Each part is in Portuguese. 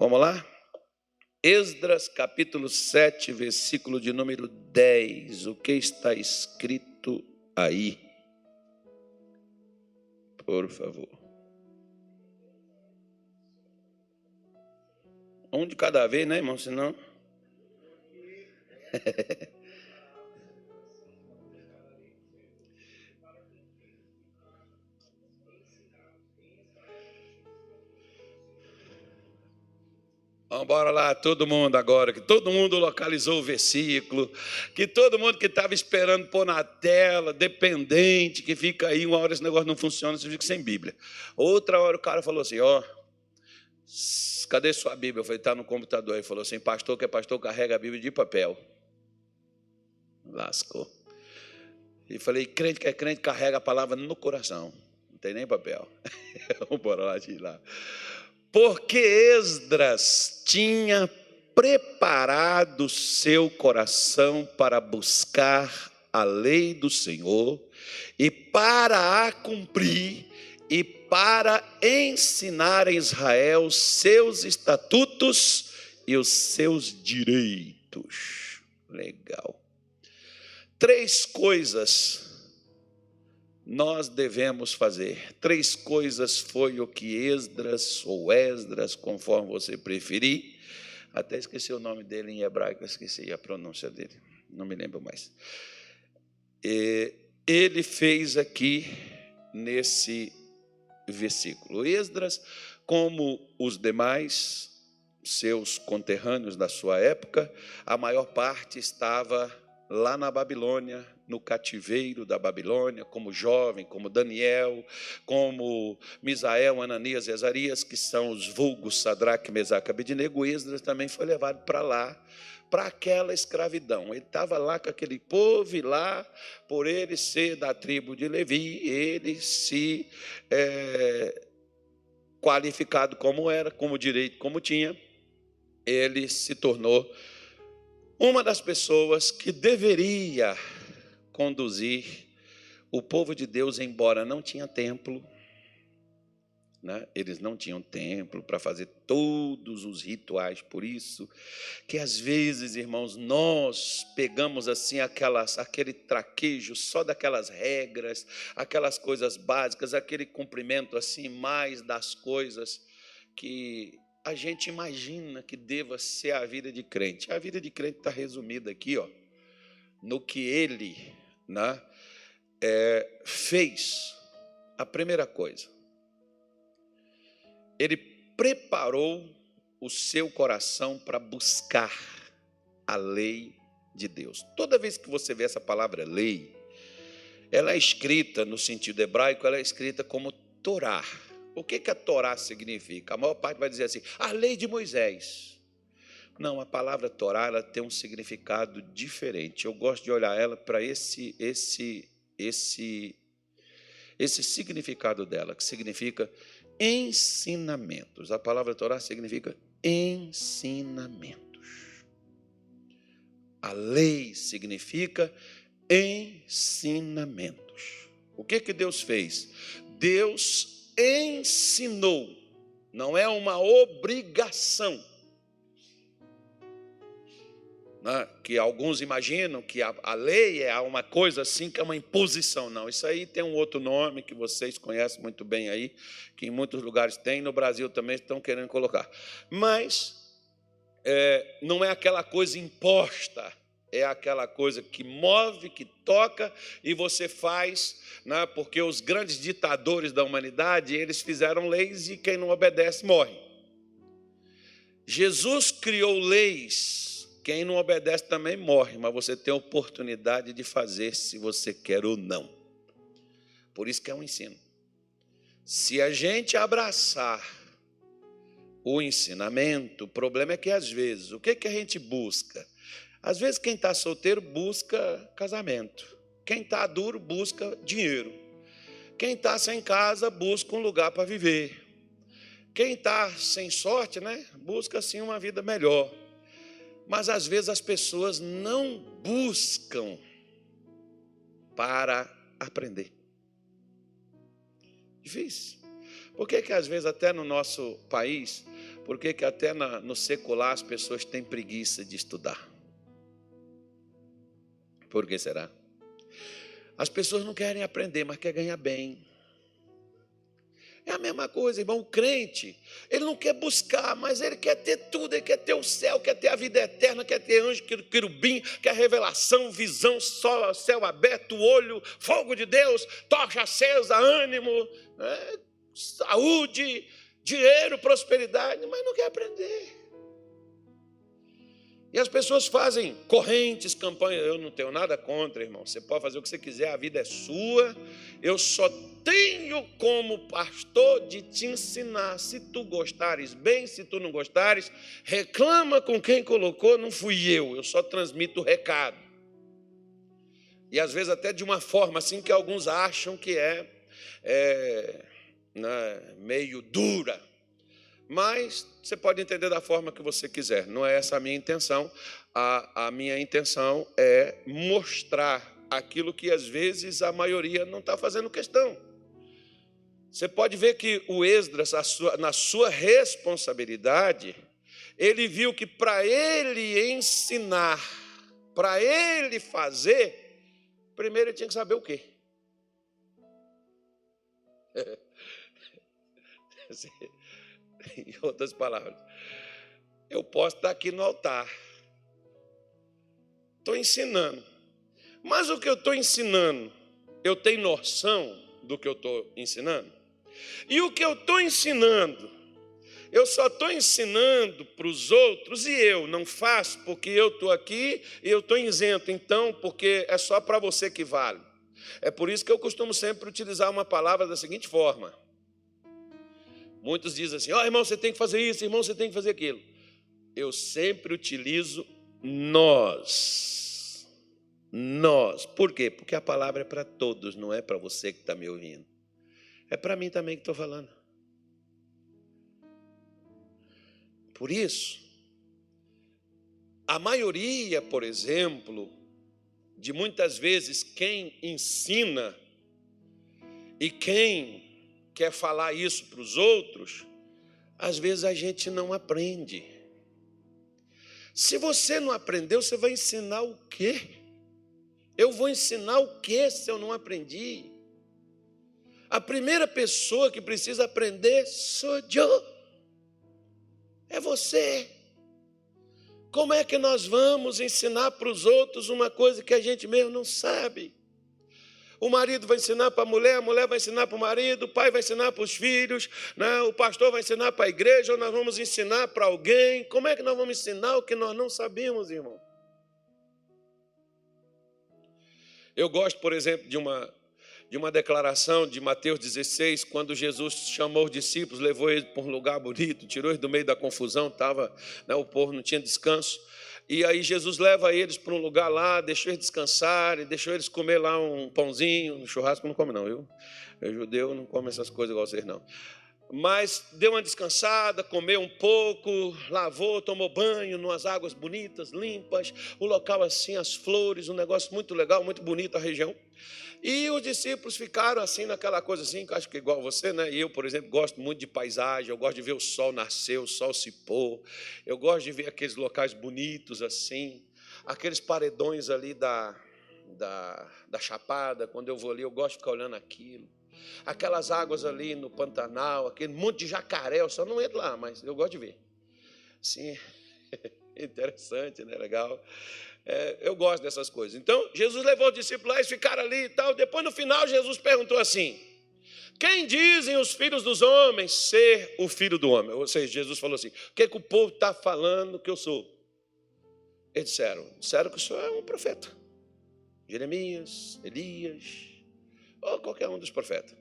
Vamos lá? Esdras capítulo 7, versículo de número 10. O que está escrito aí? Por favor. Um de cada vez, né, irmão? Senão. Vamos lá, todo mundo agora, que todo mundo localizou o versículo, que todo mundo que estava esperando pôr na tela, dependente, que fica aí, uma hora esse negócio não funciona, você fica sem Bíblia. Outra hora o cara falou assim: ó, cadê sua Bíblia? Eu falei: está no computador. Ele falou assim: pastor que é pastor, carrega a Bíblia de papel. Lascou. E falei: crente que é crente, carrega a palavra no coração, não tem nem papel. Vamos lá, de lá porque Esdras tinha preparado seu coração para buscar a lei do Senhor e para a cumprir e para ensinar a Israel seus estatutos e os seus direitos. Legal. Três coisas nós devemos fazer. Três coisas foi o que Esdras, ou Esdras, conforme você preferir, até esqueci o nome dele em hebraico, esqueci a pronúncia dele, não me lembro mais. Ele fez aqui nesse versículo. Esdras, como os demais seus conterrâneos da sua época, a maior parte estava lá na Babilônia, no cativeiro da Babilônia, como jovem, como Daniel, como Misael, Ananias e Azarias, que são os vulgos Sadraque, Mesaque Abednego, Esdras também foi levado para lá, para aquela escravidão. Ele estava lá com aquele povo e lá, por ele ser da tribo de Levi, ele se é, qualificado como era, como direito como tinha, ele se tornou uma das pessoas que deveria conduzir o povo de Deus, embora não tinha templo, né? eles não tinham templo para fazer todos os rituais, por isso que às vezes, irmãos, nós pegamos assim aquelas, aquele traquejo só daquelas regras, aquelas coisas básicas, aquele cumprimento assim mais das coisas que a gente imagina que deva ser a vida de crente. A vida de crente está resumida aqui, ó, no que ele né, é, fez a primeira coisa. Ele preparou o seu coração para buscar a lei de Deus. Toda vez que você vê essa palavra lei, ela é escrita no sentido hebraico, ela é escrita como Torá. O que, que a Torá significa? A maior parte vai dizer assim, a lei de Moisés. Não, a palavra Torá ela tem um significado diferente. Eu gosto de olhar ela para esse esse esse esse significado dela, que significa ensinamentos. A palavra Torá significa ensinamentos. A lei significa ensinamentos. O que que Deus fez? Deus ensinou. Não é uma obrigação né, que alguns imaginam que a, a, lei é uma coisa assim, que é uma imposição. Não, isso aí tem um outro nome que vocês conhecem muito bem aí, que em muitos lugares tem, no Brasil também estão querendo colocar. Mas é, não é aquela coisa imposta, é aquela coisa que move, que toca e você faz, né, porque os grandes ditadores da humanidade, eles fizeram leis e quem não obedece morre. Jesus criou leis quem não obedece também morre, mas você tem a oportunidade de fazer se você quer ou não. Por isso que é um ensino. Se a gente abraçar o ensinamento, o problema é que às vezes, o que, que a gente busca? Às vezes quem está solteiro busca casamento. Quem está duro busca dinheiro. Quem está sem casa busca um lugar para viver. Quem está sem sorte, né, busca assim uma vida melhor. Mas às vezes as pessoas não buscam para aprender. Difícil. Por que, que às vezes até no nosso país, por que, que até na, no secular as pessoas têm preguiça de estudar? Por que será? As pessoas não querem aprender, mas querem ganhar bem. É a mesma coisa, irmão. O crente, ele não quer buscar, mas ele quer ter tudo. Ele quer ter o céu, quer ter a vida eterna, quer ter anjo, querubim, quer revelação, visão, sol, céu aberto, olho, fogo de Deus, tocha acesa, ânimo, né? saúde, dinheiro, prosperidade, mas não quer aprender. E as pessoas fazem correntes, campanhas. Eu não tenho nada contra, irmão. Você pode fazer o que você quiser, a vida é sua. Eu só tenho como pastor de te ensinar. Se tu gostares bem, se tu não gostares, reclama com quem colocou, não fui eu. Eu só transmito o recado. E às vezes até de uma forma assim que alguns acham que é, é né, meio dura. Mas você pode entender da forma que você quiser, não é essa a minha intenção. A, a minha intenção é mostrar aquilo que às vezes a maioria não está fazendo questão. Você pode ver que o Esdras, sua, na sua responsabilidade, ele viu que para ele ensinar, para ele fazer, primeiro ele tinha que saber o quê? em outras palavras, eu posso estar aqui no altar, estou ensinando, mas o que eu estou ensinando, eu tenho noção do que eu estou ensinando? E o que eu estou ensinando, eu só estou ensinando para os outros e eu não faço porque eu estou aqui e eu estou isento, então, porque é só para você que vale. É por isso que eu costumo sempre utilizar uma palavra da seguinte forma: Muitos dizem assim: ó oh, irmão, você tem que fazer isso, irmão, você tem que fazer aquilo. Eu sempre utilizo nós. Nós. Por quê? Porque a palavra é para todos, não é para você que está me ouvindo. É para mim também que estou falando. Por isso, a maioria, por exemplo, de muitas vezes quem ensina e quem quer falar isso para os outros, às vezes a gente não aprende. Se você não aprendeu, você vai ensinar o quê? Eu vou ensinar o quê se eu não aprendi? A primeira pessoa que precisa aprender sou eu. É você. Como é que nós vamos ensinar para os outros uma coisa que a gente mesmo não sabe? O marido vai ensinar para a mulher, a mulher vai ensinar para o marido, o pai vai ensinar para os filhos, né? o pastor vai ensinar para a igreja, ou nós vamos ensinar para alguém. Como é que nós vamos ensinar o que nós não sabemos, irmão? Eu gosto, por exemplo, de uma, de uma declaração de Mateus 16, quando Jesus chamou os discípulos, levou eles para um lugar bonito, tirou eles do meio da confusão, tava, né, o povo não tinha descanso. E aí Jesus leva eles para um lugar lá, deixou eles descansarem, deixou eles comer lá um pãozinho, um churrasco não come não, viu? Eu judeu não come essas coisas igual vocês não. Mas deu uma descansada, comeu um pouco, lavou, tomou banho, numas águas bonitas, limpas, o local assim, as flores, um negócio muito legal, muito bonito a região. E os discípulos ficaram assim naquela coisa assim, que acho que é igual você, né? E eu, por exemplo, gosto muito de paisagem, eu gosto de ver o sol nascer, o sol se pôr. Eu gosto de ver aqueles locais bonitos assim, aqueles paredões ali da, da, da Chapada, quando eu vou ali, eu gosto de ficar olhando aquilo. Aquelas águas ali no Pantanal, aquele monte de jacaré, eu só não entro lá, mas eu gosto de ver. Sim, interessante, né? Legal. É, eu gosto dessas coisas. Então, Jesus levou os discípulos lá, eles ficaram ali e tal. Depois, no final, Jesus perguntou assim: Quem dizem os filhos dos homens ser o filho do homem? Ou seja, Jesus falou assim: O que, é que o povo está falando que eu sou? Eles disseram: Disseram que o senhor é um profeta. Jeremias, Elias, ou qualquer um dos profetas.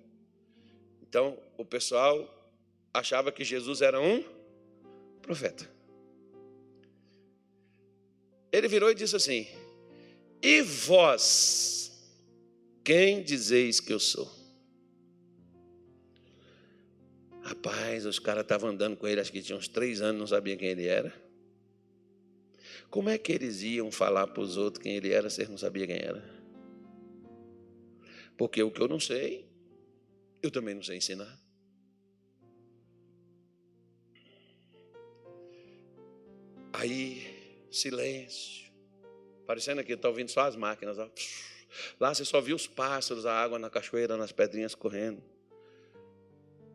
Então, o pessoal achava que Jesus era um profeta. Ele virou e disse assim: E vós, quem dizeis que eu sou? Rapaz, os caras estavam andando com ele, acho que tinha uns três anos, não sabia quem ele era. Como é que eles iam falar para os outros quem ele era se eles não sabiam quem era? Porque o que eu não sei, eu também não sei ensinar. Aí, silêncio. Parecendo que está ouvindo só as máquinas. Ó. Lá você só viu os pássaros, a água na cachoeira, nas pedrinhas correndo.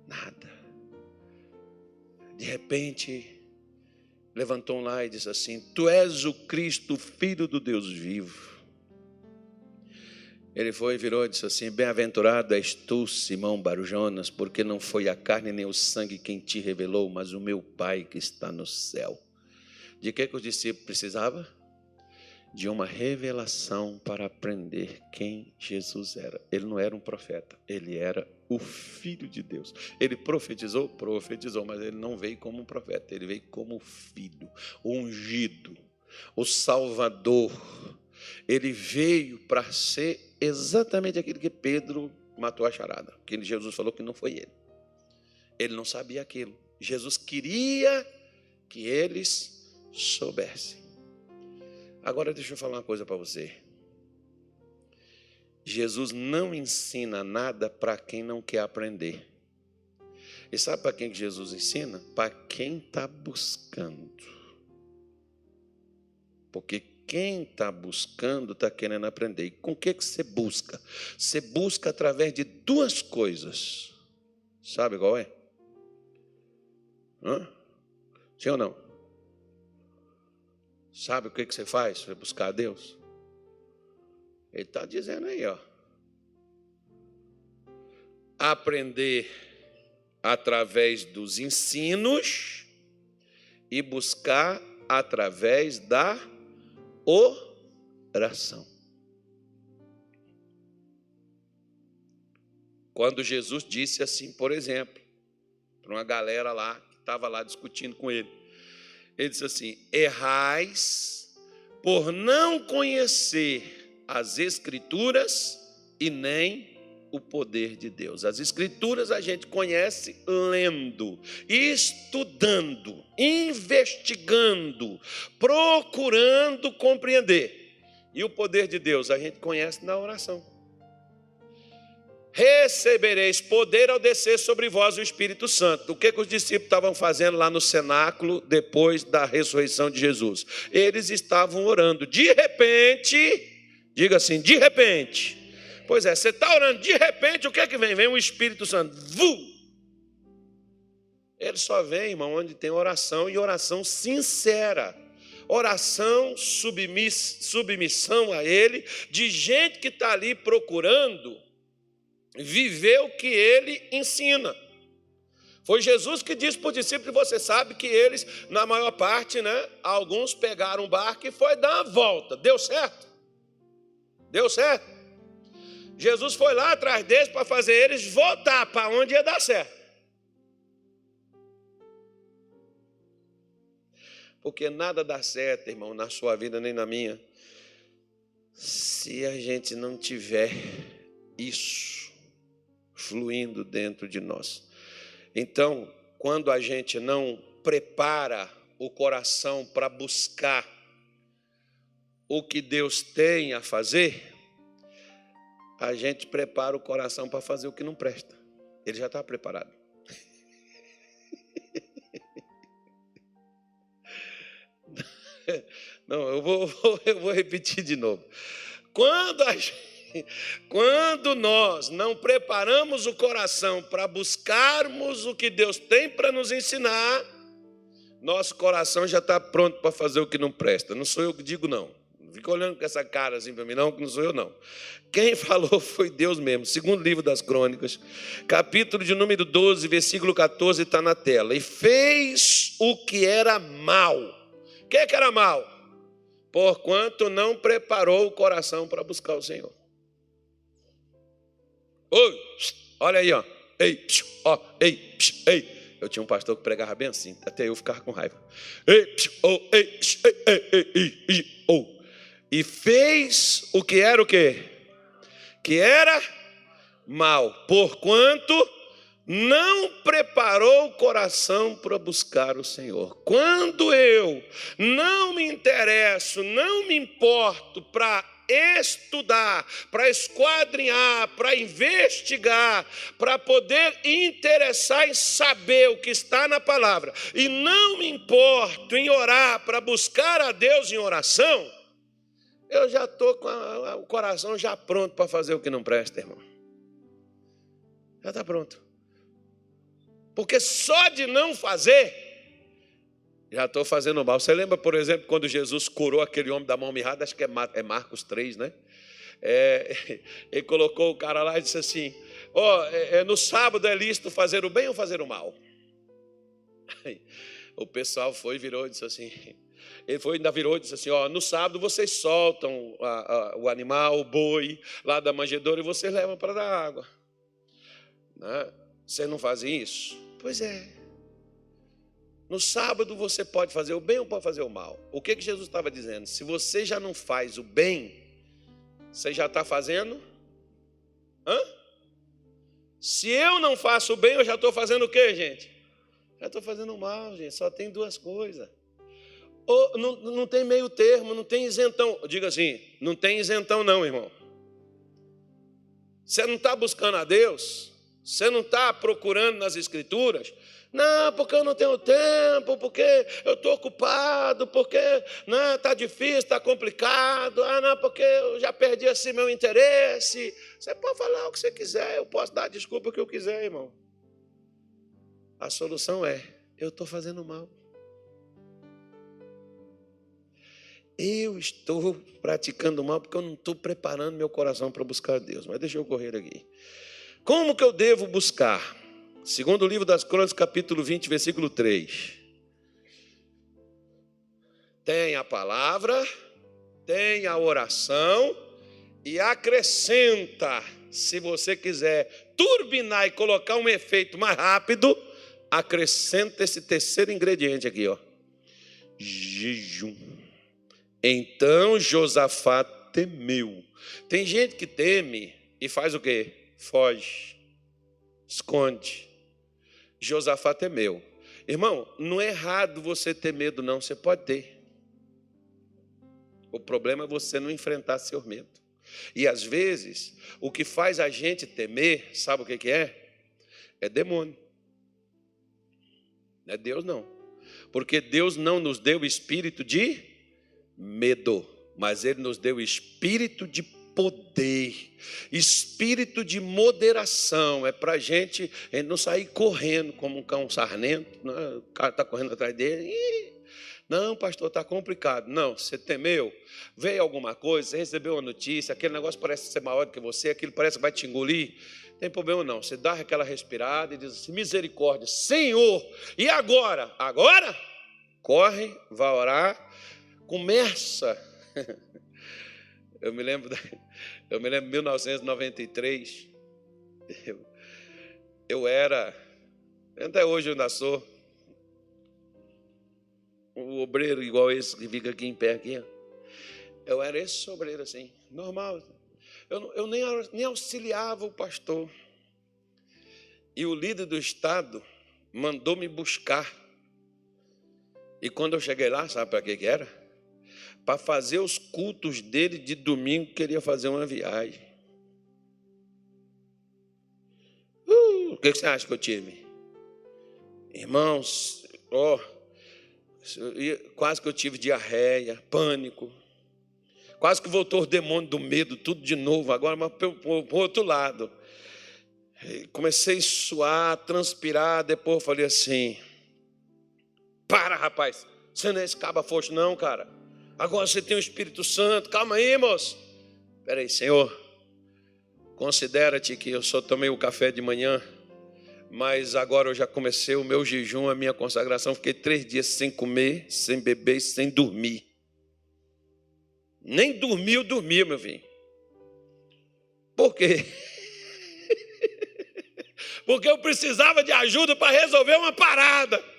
Nada. De repente, levantou um lá e disse assim: Tu és o Cristo, filho do Deus vivo. Ele foi e virou e disse assim: Bem-aventurado és tu, Simão Barujonas, porque não foi a carne nem o sangue quem te revelou, mas o meu Pai que está no céu. De que, que os discípulos precisavam? De uma revelação para aprender quem Jesus era. Ele não era um profeta, ele era o Filho de Deus. Ele profetizou? Profetizou, mas ele não veio como um profeta, ele veio como filho, ungido, o Salvador. Ele veio para ser exatamente aquilo que Pedro matou a charada. Que Jesus falou que não foi ele. Ele não sabia aquilo. Jesus queria que eles soubessem. Agora deixa eu falar uma coisa para você. Jesus não ensina nada para quem não quer aprender. E sabe para quem que Jesus ensina? Para quem está buscando. Porque quem está buscando está querendo aprender. E com o que, que você busca? Você busca através de duas coisas. Sabe qual é? Hã? Sim ou não? Sabe o que, você faz para buscar a Deus? Ele está dizendo aí, ó. Aprender através dos ensinos e buscar através da oração. Quando Jesus disse assim, por exemplo, para uma galera lá que estava lá discutindo com ele, ele disse assim: errais por não conhecer as Escrituras e nem o poder de Deus. As Escrituras a gente conhece lendo, estudando, investigando, procurando compreender. E o poder de Deus a gente conhece na oração. Recebereis poder ao descer sobre vós o Espírito Santo. O que, que os discípulos estavam fazendo lá no cenáculo depois da ressurreição de Jesus? Eles estavam orando. De repente, diga assim: de repente, Pois é, você está orando, de repente, o que é que vem? Vem o Espírito Santo. Vu! Ele só vem, irmão, onde tem oração e oração sincera. Oração, submiss, submissão a Ele, de gente que está ali procurando viver o que Ele ensina. Foi Jesus que disse para os discípulos, você sabe que eles, na maior parte, né, alguns pegaram um barco e foi dar uma volta. Deu certo? Deu certo? Jesus foi lá atrás deles para fazer eles voltar para onde ia dar certo. Porque nada dá certo, irmão, na sua vida nem na minha, se a gente não tiver isso fluindo dentro de nós. Então, quando a gente não prepara o coração para buscar o que Deus tem a fazer, a gente prepara o coração para fazer o que não presta. Ele já está preparado. Não, eu vou, eu vou repetir de novo. Quando, gente, quando nós não preparamos o coração para buscarmos o que Deus tem para nos ensinar, nosso coração já está pronto para fazer o que não presta. Não sou eu que digo, não. Fica olhando com essa cara assim para mim, não, que não sou eu, não. Quem falou foi Deus mesmo. Segundo livro das Crônicas, capítulo de número 12, versículo 14, está na tela. E fez o que era mal. O que, é que era mal? Porquanto não preparou o coração para buscar o Senhor. Oi, olha aí, ó. Ei, ó, ei, ei. Eu tinha um pastor que pregava bem assim, até eu ficava com raiva. Ei, oh, ei, ei, ei, ei, ei, e fez o que era o quê? Que era mal, porquanto não preparou o coração para buscar o Senhor. Quando eu não me interesso, não me importo para estudar, para esquadrinhar, para investigar, para poder interessar em saber o que está na palavra, e não me importo em orar para buscar a Deus em oração, eu já estou com a, o coração já pronto para fazer o que não presta, irmão. Já está pronto. Porque só de não fazer, já estou fazendo mal. Você lembra, por exemplo, quando Jesus curou aquele homem da mão mirrada? Acho que é, é Marcos 3, né? É, ele colocou o cara lá e disse assim: Ó, oh, é, é, no sábado é lícito fazer o bem ou fazer o mal? o pessoal foi, virou e disse assim: ele foi, ainda virou e disse assim: ó, no sábado vocês soltam a, a, o animal, o boi, lá da manjedoura e vocês levam para dar água. Né? Vocês não fazem isso? Pois é. No sábado você pode fazer o bem ou pode fazer o mal. O que, que Jesus estava dizendo? Se você já não faz o bem, você já está fazendo? Hã? Se eu não faço o bem, eu já estou fazendo o quê, gente? Já estou fazendo o mal, gente. Só tem duas coisas. Ou, não, não tem meio termo, não tem isentão. Diga assim, não tem isentão não, irmão. Você não está buscando a Deus, você não está procurando nas escrituras, não, porque eu não tenho tempo, porque eu estou ocupado, porque está difícil, está complicado, ah, não, porque eu já perdi assim meu interesse. Você pode falar o que você quiser, eu posso dar desculpa que eu quiser, irmão. A solução é: eu estou fazendo mal. Eu estou praticando mal porque eu não estou preparando meu coração para buscar Deus. Mas deixa eu correr aqui. Como que eu devo buscar? Segundo o livro das Crônicas, capítulo 20, versículo 3. Tem a palavra, tem a oração e acrescenta, se você quiser turbinar e colocar um efeito mais rápido, acrescenta esse terceiro ingrediente aqui, ó. Jejum. Então Josafá temeu. Tem gente que teme e faz o quê? Foge, esconde. Josafá temeu. Irmão, não é errado você ter medo, não, você pode ter. O problema é você não enfrentar seu medo. E às vezes, o que faz a gente temer, sabe o que, é? É demônio. Não é Deus, não. Porque Deus não nos deu espírito de medo, mas Ele nos deu espírito de poder, espírito de moderação. É para a gente não sair correndo como um cão sarnento, né? o cara está correndo atrás dele. Ih, não, pastor, está complicado. Não, você temeu, veio alguma coisa, você recebeu uma notícia, aquele negócio parece ser maior do que você, aquilo parece que vai te engolir. Não tem problema não. Você dá aquela respirada e diz assim: misericórdia, Senhor, e agora? Agora? Corre, vai orar, começa Eu me lembro, eu me lembro de 1993. Eu, eu era, até hoje eu ainda sou, um obreiro igual esse que fica aqui em pé aqui. Eu era esse obreiro assim, normal. Eu, eu nem, nem auxiliava o pastor. E o líder do estado mandou me buscar. E quando eu cheguei lá, sabe para que, que era? Para fazer os cultos dele de domingo, queria fazer uma viagem. Uh, o que você acha que eu tive? Irmãos, ó, oh, quase que eu tive diarreia, pânico. Quase que voltou o demônio do medo, tudo de novo, agora, mas para o outro lado. Comecei a suar, transpirar, depois falei assim: Para, rapaz, você não é esse caba foxo, não, cara. Agora você tem o Espírito Santo. Calma aí, moço. Espera aí, Senhor. Considera-te que eu só tomei o café de manhã, mas agora eu já comecei o meu jejum, a minha consagração. Fiquei três dias sem comer, sem beber, sem dormir. Nem dormi, eu dormia, meu filho. Por quê? Porque eu precisava de ajuda para resolver uma parada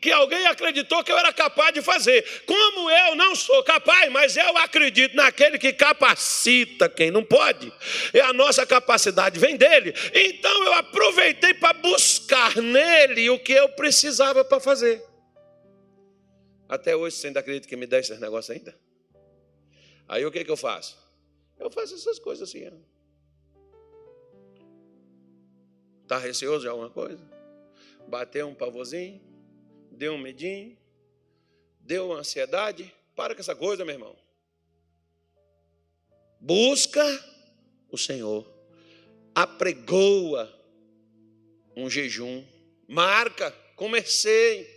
que alguém acreditou que eu era capaz de fazer. Como eu não sou capaz, mas eu acredito naquele que capacita quem não pode. E a nossa capacidade vem dele. Então eu aproveitei para buscar nele o que eu precisava para fazer. Até hoje você ainda acredita que me dá esses negócios ainda? Aí o que, que eu faço? Eu faço essas coisas assim. Está receoso de alguma coisa? Bateu um pavozinho? Deu um medinho? Deu uma ansiedade? Para com essa coisa, meu irmão. Busca o Senhor. Apregoa um jejum. Marca, comecei.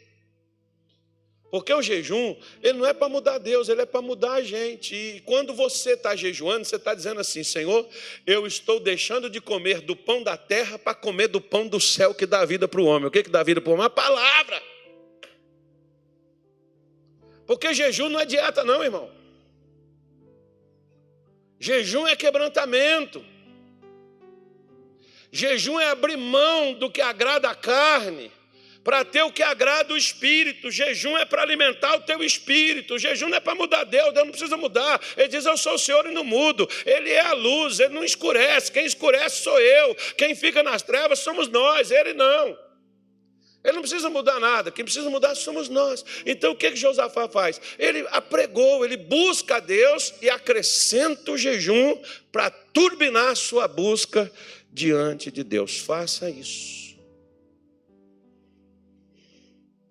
Porque o jejum, ele não é para mudar Deus, ele é para mudar a gente. E quando você está jejuando, você está dizendo assim: Senhor, eu estou deixando de comer do pão da terra para comer do pão do céu que dá vida para o homem. O que, que dá vida para o homem? A palavra. Porque jejum não é dieta, não, irmão. Jejum é quebrantamento. Jejum é abrir mão do que agrada a carne para ter o que agrada o espírito. Jejum é para alimentar o teu espírito. jejum não é para mudar Deus, Deus não precisa mudar. Ele diz: Eu sou o Senhor e não mudo. Ele é a luz, ele não escurece. Quem escurece sou eu. Quem fica nas trevas somos nós, ele não. Ele não precisa mudar nada, quem precisa mudar somos nós. Então o que, que Josafá faz? Ele apregou, ele busca a Deus e acrescenta o jejum para turbinar sua busca diante de Deus. Faça isso.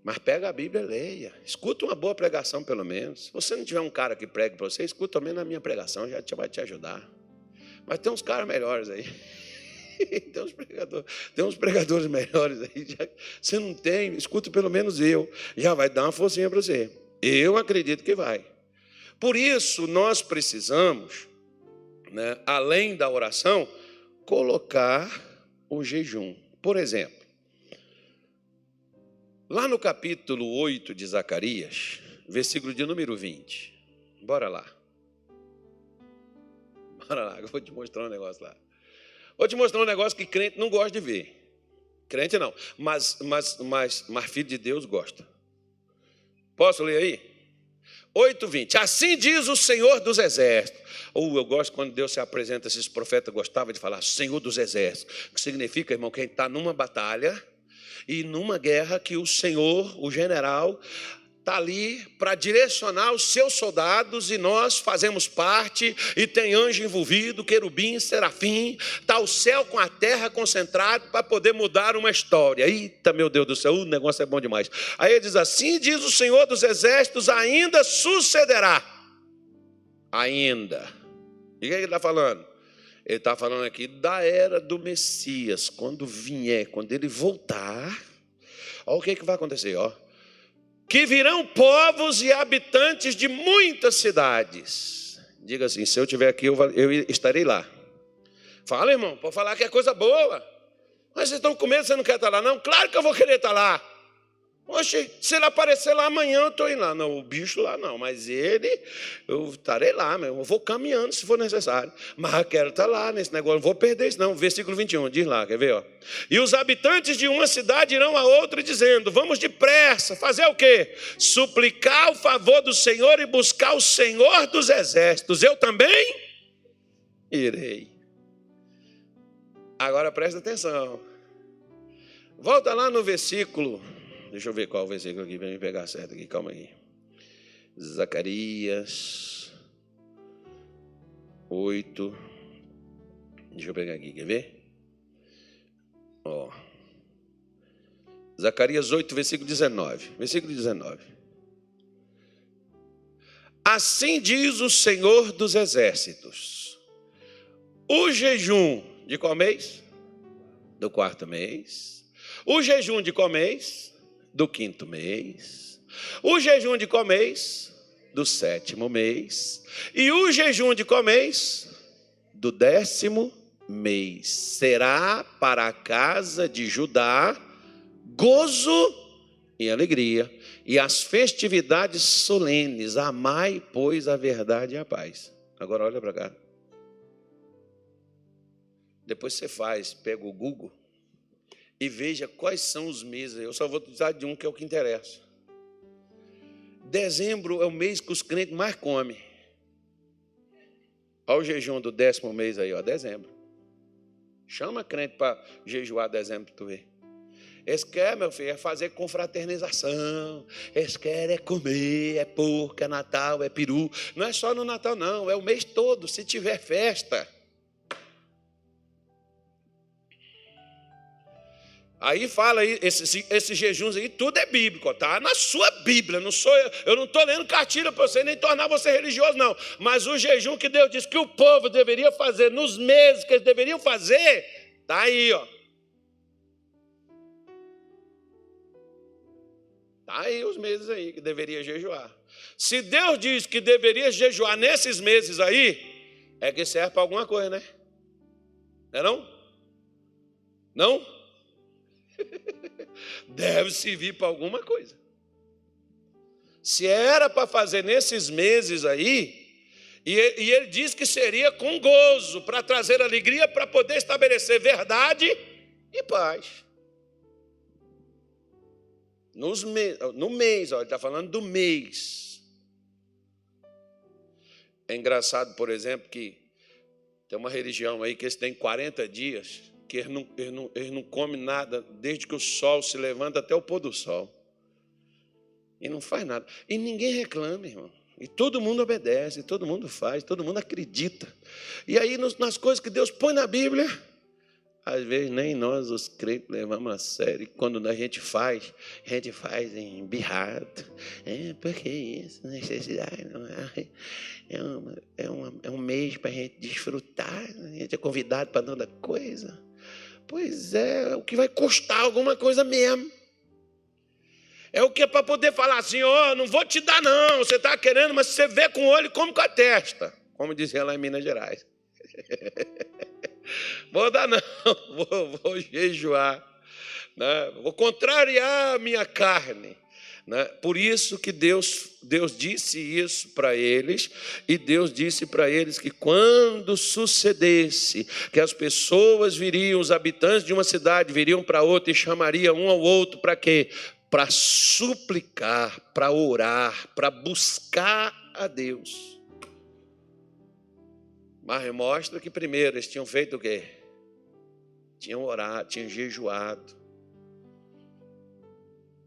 Mas pega a Bíblia e leia. Escuta uma boa pregação, pelo menos. Se você não tiver um cara que pregue para você, escuta também na minha pregação, já vai te ajudar. Mas tem uns caras melhores aí. tem, uns pregadores, tem uns pregadores melhores aí. Já, você não tem, escuta pelo menos eu. Já vai dar uma forcinha para você. Eu acredito que vai. Por isso, nós precisamos, né, além da oração, colocar o jejum. Por exemplo, Lá no capítulo 8 de Zacarias, versículo de número 20. Bora lá. Bora lá, eu vou te mostrar um negócio lá. Vou te mostrar um negócio que crente não gosta de ver. Crente não, mas, mas, mas, mas filho de Deus gosta. Posso ler aí? 8,20. Assim diz o Senhor dos Exércitos. Ou uh, eu gosto quando Deus se apresenta, esses profetas gostavam de falar Senhor dos Exércitos. Que significa, irmão, que a gente está numa batalha e numa guerra que o Senhor, o general, está ali para direcionar os seus soldados e nós fazemos parte e tem anjo envolvido, querubim, serafim, está o céu com a terra concentrado para poder mudar uma história. Eita, meu Deus do céu, o negócio é bom demais. Aí ele diz assim: diz o Senhor dos exércitos, ainda sucederá. Ainda. E o que ele está falando? Ele está falando aqui da era do Messias, quando vier, quando ele voltar. Olha o que, que vai acontecer, ó. Que virão povos e habitantes de muitas cidades. Diga assim: se eu estiver aqui, eu, estarei lá. Fala, irmão, pode falar que é coisa boa. Mas vocês estão com medo, você não quer estar lá, não? Claro que eu vou querer estar lá. Oxe, se ele aparecer lá amanhã, eu estou indo lá. Não, o bicho lá não, mas ele, eu estarei lá, eu vou caminhando se for necessário. Mas eu quero estar lá nesse negócio, não vou perder isso não. Versículo 21, diz lá, quer ver? Ó. E os habitantes de uma cidade irão a outra dizendo, vamos depressa, fazer o quê? Suplicar o favor do Senhor e buscar o Senhor dos exércitos. Eu também irei. Agora presta atenção. Volta lá no versículo Deixa eu ver qual versículo aqui para me pegar certo aqui. Calma aí. Zacarias 8. Deixa eu pegar aqui, quer ver? Ó. Zacarias 8, versículo 19. Versículo 19. Assim diz o Senhor dos Exércitos: o jejum de qual mês? Do quarto mês. O jejum de qual mês? Do quinto mês, o jejum de comês do sétimo mês, e o jejum de comês do décimo mês. Será para a casa de Judá gozo e alegria, e as festividades solenes. Amai, pois, a verdade e a paz. Agora olha para cá. Depois você faz, pega o Google e veja quais são os meses. Eu só vou usar de um que é o que interessa. Dezembro é o mês que os crentes mais comem. Olha o jejum do décimo mês aí, ó, dezembro. Chama crente para jejuar dezembro para tu ver. Eles querem, meu filho, é fazer confraternização. Eles querem é comer, é porco, é Natal, é peru. Não é só no Natal, não, é o mês todo, se tiver festa. Aí fala aí, esses, esses jejuns aí, tudo é bíblico, tá? Na sua Bíblia, não sou eu, eu não estou lendo cartilha para você nem tornar você religioso, não. Mas o jejum que Deus disse que o povo deveria fazer nos meses que eles deveriam fazer, tá aí, ó. Tá aí os meses aí que deveria jejuar. Se Deus diz que deveria jejuar nesses meses aí, é que serve para alguma coisa, né? Não é não? Não? Deve servir para alguma coisa. Se era para fazer nesses meses aí, e ele diz que seria com gozo, para trazer alegria, para poder estabelecer verdade e paz. Nos me, no mês, ó, ele está falando do mês. É engraçado, por exemplo, que tem uma religião aí que eles têm 40 dias que eles não, eles, não, eles não comem nada desde que o sol se levanta até o pôr do sol. E não faz nada. E ninguém reclama, irmão. E todo mundo obedece, todo mundo faz, todo mundo acredita. E aí, nas coisas que Deus põe na Bíblia, às vezes nem nós, os crentes, levamos a sério. Quando a gente faz, a gente faz em birrado. É, porque isso, necessidade. Não é, é, uma, é, uma, é um mês para a gente desfrutar. A gente é convidado para toda coisa. Pois é, o que vai custar alguma coisa mesmo. É o que é para poder falar assim, ó, oh, não vou te dar não, você está querendo, mas você vê com o olho como com a testa, como dizia lá em Minas Gerais. vou dar não, vou, vou jejuar, né? vou contrariar a minha carne. Né? Por isso que Deus, Deus disse isso para eles, e Deus disse para eles que quando sucedesse que as pessoas viriam, os habitantes de uma cidade viriam para outra e chamariam um ao outro para quê? Para suplicar, para orar, para buscar a Deus. Mas mostra que primeiro eles tinham feito o quê? Tinham orado, tinham jejuado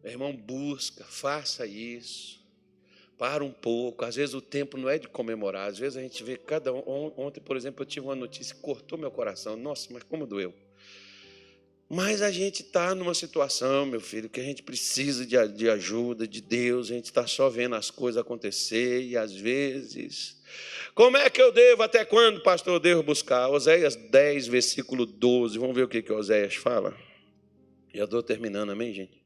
meu irmão, busca, faça isso. Para um pouco. Às vezes o tempo não é de comemorar. Às vezes a gente vê cada um. Ontem, por exemplo, eu tive uma notícia que cortou meu coração. Nossa, mas como doeu. Mas a gente está numa situação, meu filho, que a gente precisa de, de ajuda de Deus, a gente está só vendo as coisas acontecer e às vezes. Como é que eu devo, até quando, pastor, eu devo buscar? Oséias 10, versículo 12. Vamos ver o que, que Oséias fala. Já estou terminando, amém, gente?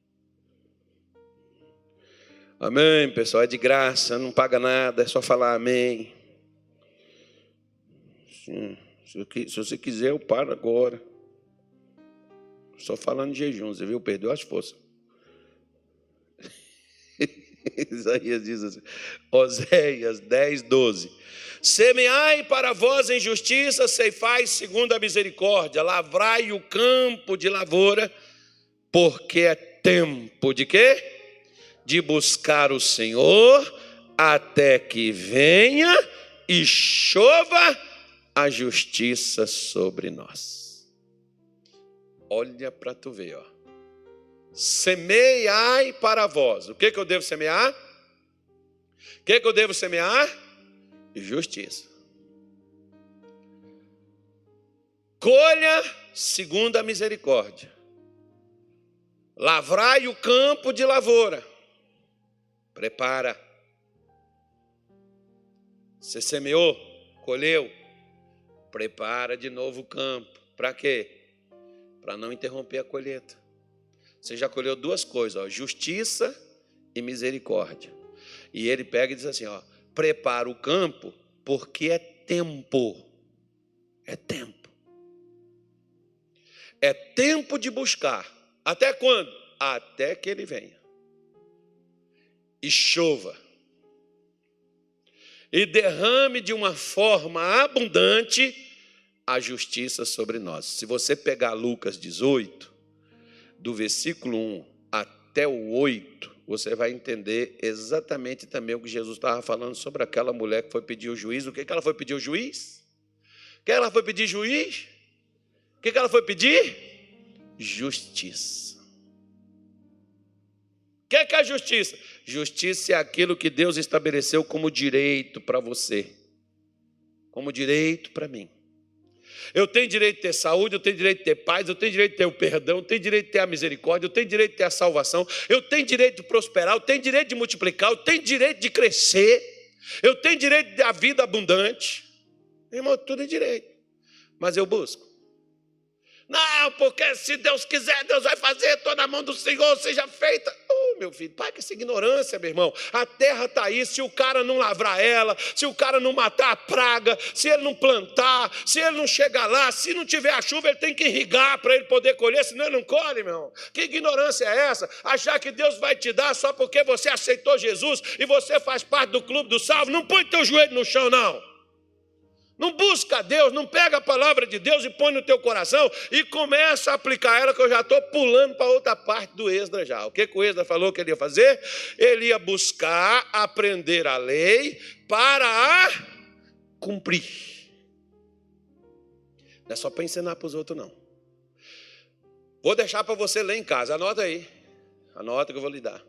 Amém, pessoal, é de graça, não paga nada, é só falar amém. Sim, se você quiser, eu paro agora. Só falando de jejum, você viu? Perdeu as forças. Isaías diz assim, Oséias 10, 12. Semeai para vós em justiça, ceifai segundo a misericórdia, lavrai o campo de lavoura, porque é tempo de quê? De buscar o Senhor até que venha e chova a justiça sobre nós. Olha para tu ver, ó. Semeai para vós. O que, que eu devo semear? O que, que eu devo semear? Justiça. Colha segundo a misericórdia. Lavrai o campo de lavoura Prepara. Você semeou, colheu, prepara de novo o campo. Para quê? Para não interromper a colheita. Você já colheu duas coisas, ó, justiça e misericórdia. E ele pega e diz assim, ó, prepara o campo porque é tempo. É tempo. É tempo de buscar. Até quando? Até que ele venha e chova, e derrame de uma forma abundante a justiça sobre nós. Se você pegar Lucas 18, do versículo 1 até o 8, você vai entender exatamente também o que Jesus estava falando sobre aquela mulher que foi pedir o juiz. O que, que ela foi pedir o juiz? O que ela foi pedir juiz? O que, que ela foi pedir? Justiça. O que, que é a justiça? Justiça é aquilo que Deus estabeleceu como direito para você, como direito para mim. Eu tenho direito de ter saúde, eu tenho direito de ter paz, eu tenho direito de ter o perdão, eu tenho direito de ter a misericórdia, eu tenho direito de ter a salvação, eu tenho direito de prosperar, eu tenho direito de multiplicar, eu tenho direito de crescer, eu tenho direito da vida abundante. Irmão, tudo é direito. Mas eu busco. Não, porque se Deus quiser, Deus vai fazer, estou na mão do Senhor, seja feita. Oh, meu filho, com essa ignorância, meu irmão. A terra está aí, se o cara não lavrar ela, se o cara não matar a praga, se ele não plantar, se ele não chegar lá, se não tiver a chuva, ele tem que irrigar para ele poder colher, senão ele não colhe, meu irmão. Que ignorância é essa? Achar que Deus vai te dar só porque você aceitou Jesus e você faz parte do clube do salvo. Não põe teu joelho no chão, não. Não busca Deus, não pega a palavra de Deus e põe no teu coração e começa a aplicar ela, que eu já estou pulando para outra parte do Esdra já. O que, que o Esdra falou que ele ia fazer? Ele ia buscar aprender a lei para a cumprir. Não é só para ensinar para os outros, não. Vou deixar para você ler em casa, anota aí. Anota que eu vou lhe dar.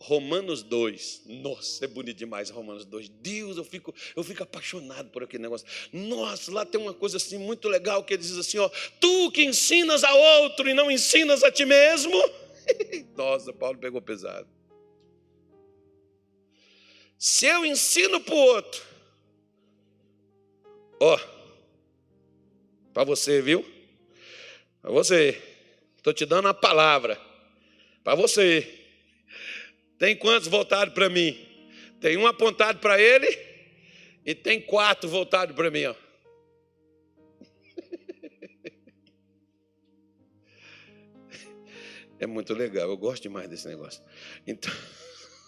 Romanos 2. Nossa, é bonito demais Romanos 2. Deus, eu fico, eu fico apaixonado por aquele negócio. Nossa, lá tem uma coisa assim muito legal que ele diz assim, ó, tu que ensinas a outro e não ensinas a ti mesmo. Nossa, Paulo pegou pesado. Se eu ensino para o outro, ó, para você, viu? Para você, estou te dando a palavra, para você. Tem quantos voltados para mim? Tem um apontado para ele e tem quatro voltados para mim. Ó. É muito legal, eu gosto demais desse negócio. Então,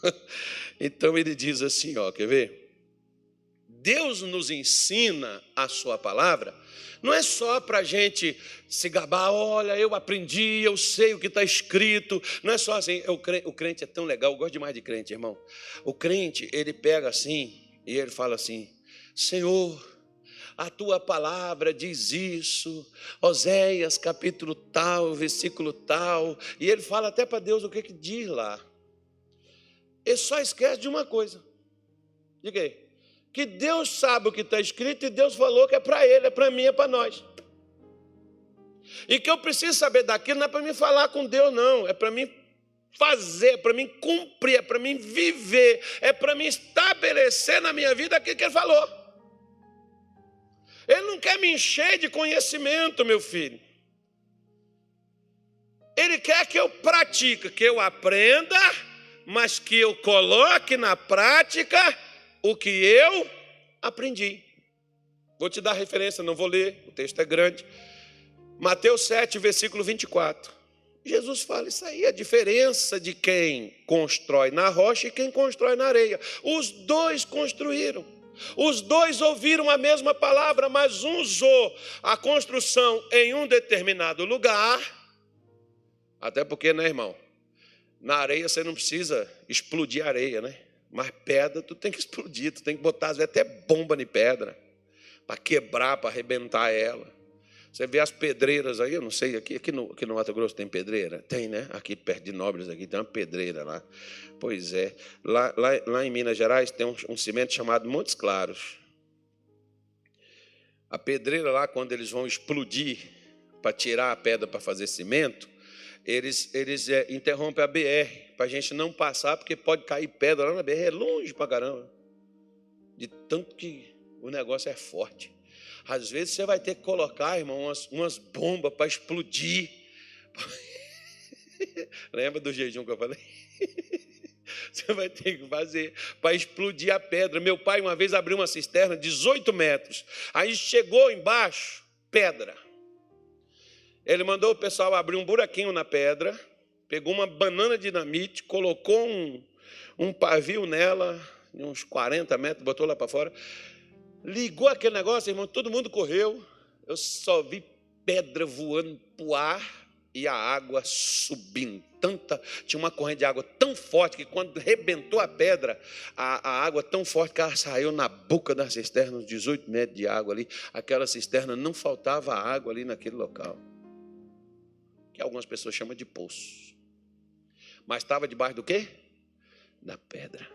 então ele diz assim, ó, quer ver? Deus nos ensina a sua palavra não é só para a gente se gabar, olha, eu aprendi, eu sei o que está escrito. Não é só assim, o crente é tão legal, eu gosto demais de crente, irmão. O crente, ele pega assim e ele fala assim: Senhor, a tua palavra diz isso, Oséias capítulo tal, versículo tal, e ele fala até para Deus o que, que diz lá. Ele só esquece de uma coisa. Diga aí que Deus sabe o que está escrito e Deus falou que é para ele, é para mim, é para nós. E que eu preciso saber daquilo não é para mim falar com Deus, não, é para mim fazer, é para mim cumprir, é para mim viver, é para mim estabelecer na minha vida aquilo que ele falou. Ele não quer me encher de conhecimento, meu filho. Ele quer que eu pratique, que eu aprenda, mas que eu coloque na prática o que eu aprendi. Vou te dar referência, não vou ler, o texto é grande. Mateus 7, versículo 24. Jesus fala isso aí, a diferença de quem constrói na rocha e quem constrói na areia. Os dois construíram. Os dois ouviram a mesma palavra, mas um usou a construção em um determinado lugar. Até porque, né, irmão? Na areia você não precisa explodir areia, né? Mas pedra tu tem que explodir, tu tem que botar às vezes até bomba em pedra para quebrar, para arrebentar ela. Você vê as pedreiras aí, eu não sei, aqui, aqui, no, aqui no Mato Grosso tem pedreira? Tem, né? Aqui perto de Nobres aqui tem uma pedreira lá. Pois é. Lá, lá, lá em Minas Gerais tem um, um cimento chamado Montes Claros. A pedreira lá, quando eles vão explodir para tirar a pedra para fazer cimento, eles, eles é, interrompem a BR para a gente não passar, porque pode cair pedra lá na BR, é longe para caramba. De tanto que o negócio é forte. Às vezes você vai ter que colocar, irmão, umas, umas bombas para explodir. Lembra do jejum que eu falei? Você vai ter que fazer para explodir a pedra. Meu pai uma vez abriu uma cisterna, 18 metros. Aí chegou embaixo, pedra. Ele mandou o pessoal abrir um buraquinho na pedra, pegou uma banana dinamite, colocou um, um pavio nela, uns 40 metros, botou lá para fora, ligou aquele negócio, irmão, todo mundo correu. Eu só vi pedra voando para o ar e a água subindo. Tanta, tinha uma corrente de água tão forte que quando rebentou a pedra, a, a água tão forte que ela saiu na boca da cisterna, uns 18 metros de água ali. Aquela cisterna não faltava água ali naquele local. Que algumas pessoas chamam de poço. Mas estava debaixo do quê? Da pedra.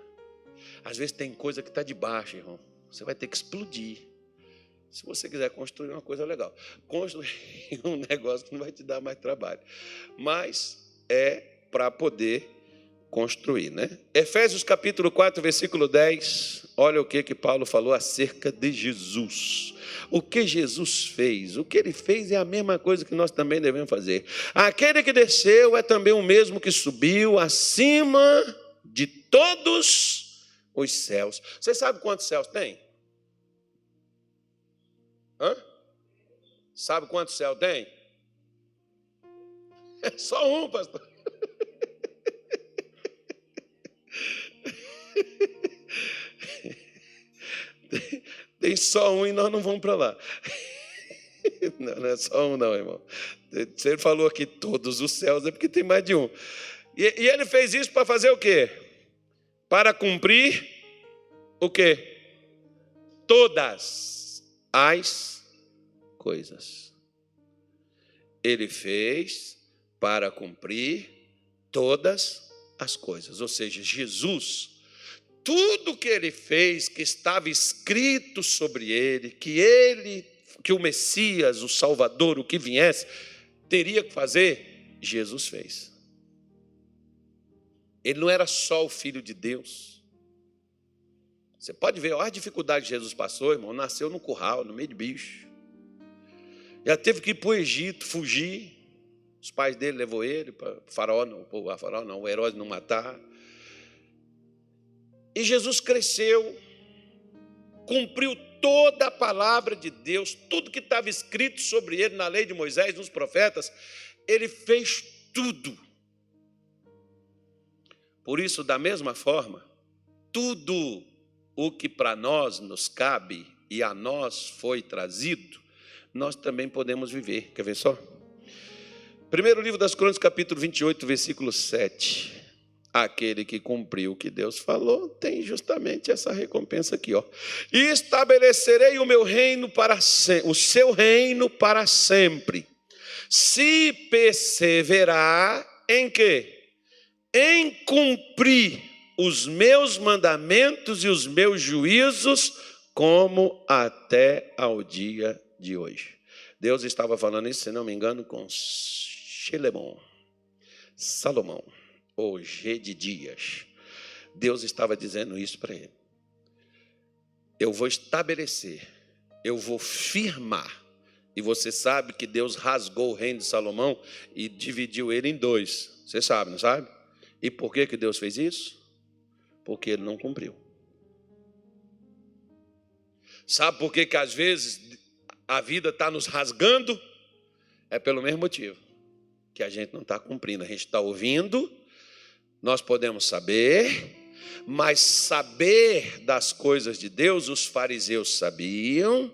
Às vezes tem coisa que está debaixo, irmão. Você vai ter que explodir. Se você quiser construir uma coisa legal, construir um negócio que não vai te dar mais trabalho. Mas é para poder construir, né? Efésios capítulo 4, versículo 10. Olha o que que Paulo falou acerca de Jesus. O que Jesus fez, o que ele fez é a mesma coisa que nós também devemos fazer. Aquele que desceu é também o mesmo que subiu acima de todos os céus. Você sabe quantos céus tem? Hã? Sabe quantos céus tem? É só um, pastor. Tem só um e nós não vamos para lá. Não, não é só um, não, irmão. Se ele falou aqui todos os céus, é porque tem mais de um. E, e ele fez isso para fazer o quê? Para cumprir o quê? Todas as coisas. Ele fez para cumprir todas as coisas. Ou seja, Jesus tudo que ele fez, que estava escrito sobre ele, que ele, que o Messias, o Salvador, o que viesse, teria que fazer, Jesus fez. Ele não era só o filho de Deus. Você pode ver olha a dificuldade que Jesus passou, irmão. Nasceu no curral, no meio de bicho. Já teve que ir para o Egito, fugir. Os pais dele levou ele para o faraó, não, o faraó não, o Herói não matar. E Jesus cresceu, cumpriu toda a palavra de Deus, tudo que estava escrito sobre ele na lei de Moisés, nos profetas, ele fez tudo. Por isso, da mesma forma, tudo o que para nós nos cabe e a nós foi trazido, nós também podemos viver. Quer ver só? Primeiro livro das Crônicas, capítulo 28, versículo 7. Aquele que cumpriu o que Deus falou tem justamente essa recompensa aqui, ó. E estabelecerei o meu reino para sempre, o seu reino para sempre. Se perseverar em quê? Em cumprir os meus mandamentos e os meus juízos, como até ao dia de hoje. Deus estava falando isso, se não me engano, com Shelemon, Salomão G de Dias. Deus estava dizendo isso para ele. Eu vou estabelecer, eu vou firmar. E você sabe que Deus rasgou o reino de Salomão e dividiu ele em dois. Você sabe, não sabe? E por que, que Deus fez isso? Porque ele não cumpriu. Sabe por que, que às vezes a vida está nos rasgando? É pelo mesmo motivo. Que a gente não está cumprindo. A gente está ouvindo, nós podemos saber, mas saber das coisas de Deus, os fariseus sabiam,